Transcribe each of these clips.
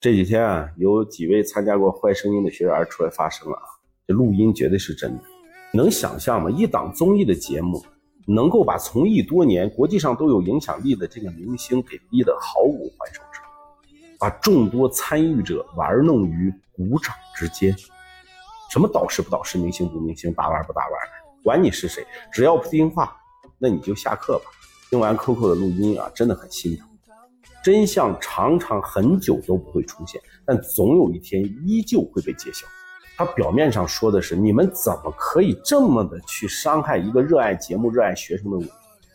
这几天啊，有几位参加过《坏声音》的学员出来发声了啊，这录音绝对是真的。能想象吗？一档综艺的节目，能够把从艺多年、国际上都有影响力的这个明星给逼得毫无还手之力，把众多参与者玩弄于股掌之间。什么导师不导师，明星不明星，打腕不打腕，管你是谁，只要不听话，那你就下课吧。听完 Coco 的录音啊，真的很心疼。真相常常很久都不会出现，但总有一天依旧会被揭晓。他表面上说的是你们怎么可以这么的去伤害一个热爱节目、热爱学生的我？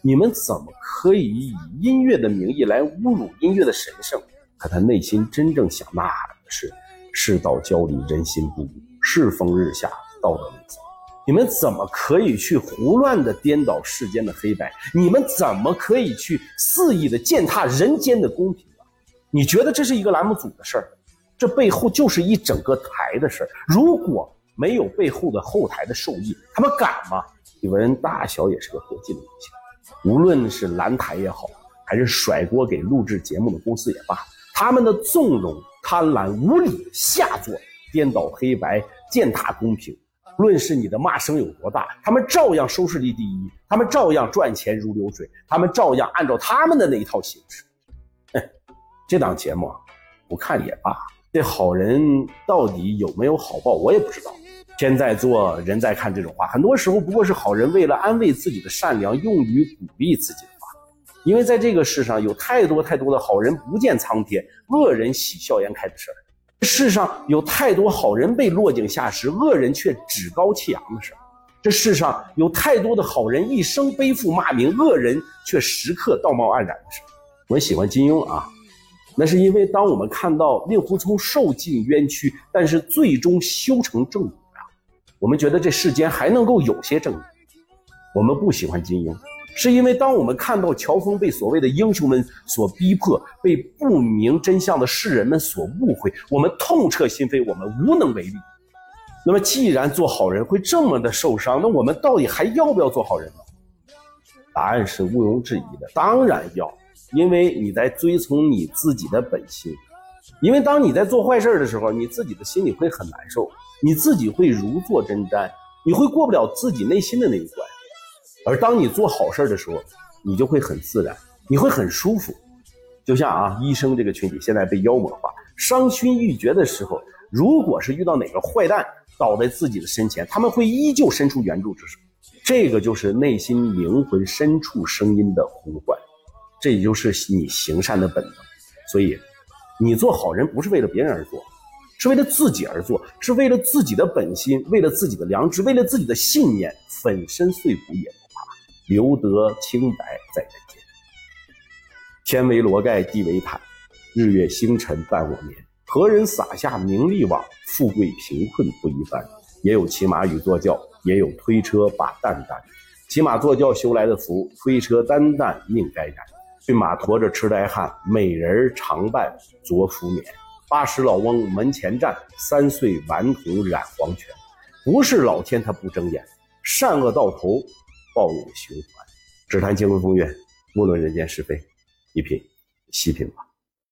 你们怎么可以以音乐的名义来侮辱音乐的神圣？可他内心真正想呐喊的是：世道交离，人心不古，世风日下，道德沦丧。你们怎么可以去胡乱的颠倒世间的黑白？你们怎么可以去肆意的践踏人间的公平？你觉得这是一个栏目组的事儿？这背后就是一整个台的事儿。如果没有背后的后台的受益，他们敢吗？李文大小也是个国际的明星，无论是蓝台也好，还是甩锅给录制节目的公司也罢，他们的纵容、贪婪、无理、下作、颠倒黑白、践踏公平，论是你的骂声有多大，他们照样收视率第一，他们照样赚钱如流水，他们照样按照他们的那一套形式。这档节目不看也罢。这好人到底有没有好报，我也不知道。天在做，人在看，这种话很多时候不过是好人为了安慰自己的善良，用于鼓励自己的话。因为在这个世上有太多太多的好人不见苍天，恶人喜笑颜开的事儿；世上有太多好人被落井下石，恶人却趾高气扬的事；这世上有太多的好人一生背负骂名，恶人却时刻道貌岸然的事。我喜欢金庸啊。那是因为，当我们看到令狐冲受尽冤屈，但是最终修成正果啊，我们觉得这世间还能够有些正义。我们不喜欢金庸，是因为当我们看到乔峰被所谓的英雄们所逼迫，被不明真相的世人们所误会，我们痛彻心扉，我们无能为力。那么，既然做好人会这么的受伤，那我们到底还要不要做好人呢？答案是毋庸置疑的，当然要。因为你在追从你自己的本心，因为当你在做坏事的时候，你自己的心里会很难受，你自己会如坐针毡，你会过不了自己内心的那一关。而当你做好事的时候，你就会很自然，你会很舒服。就像啊，医生这个群体现在被妖魔化，伤心欲绝的时候，如果是遇到哪个坏蛋倒在自己的身前，他们会依旧伸出援助之手。这个就是内心灵魂深处声音的呼唤。这也就是你行善的本能，所以，你做好人不是为了别人而做，是为了自己而做，是为了自己的本心，为了自己的良知，为了自己的信念，粉身碎骨也，留得清白在人间。天为罗盖，地为毯，日月星辰伴我眠。何人撒下名利网？富贵贫困不一般。也有骑马与坐轿，也有推车把担担。骑马坐轿修来的福，推车担担命该然。骏马驮着痴呆汉，美人常伴作福眠。八十老翁门前站，三岁顽童染黄泉。不是老天他不睁眼，善恶到头报应循环。只谈乾坤风月，莫论人间是非，一品细品吧。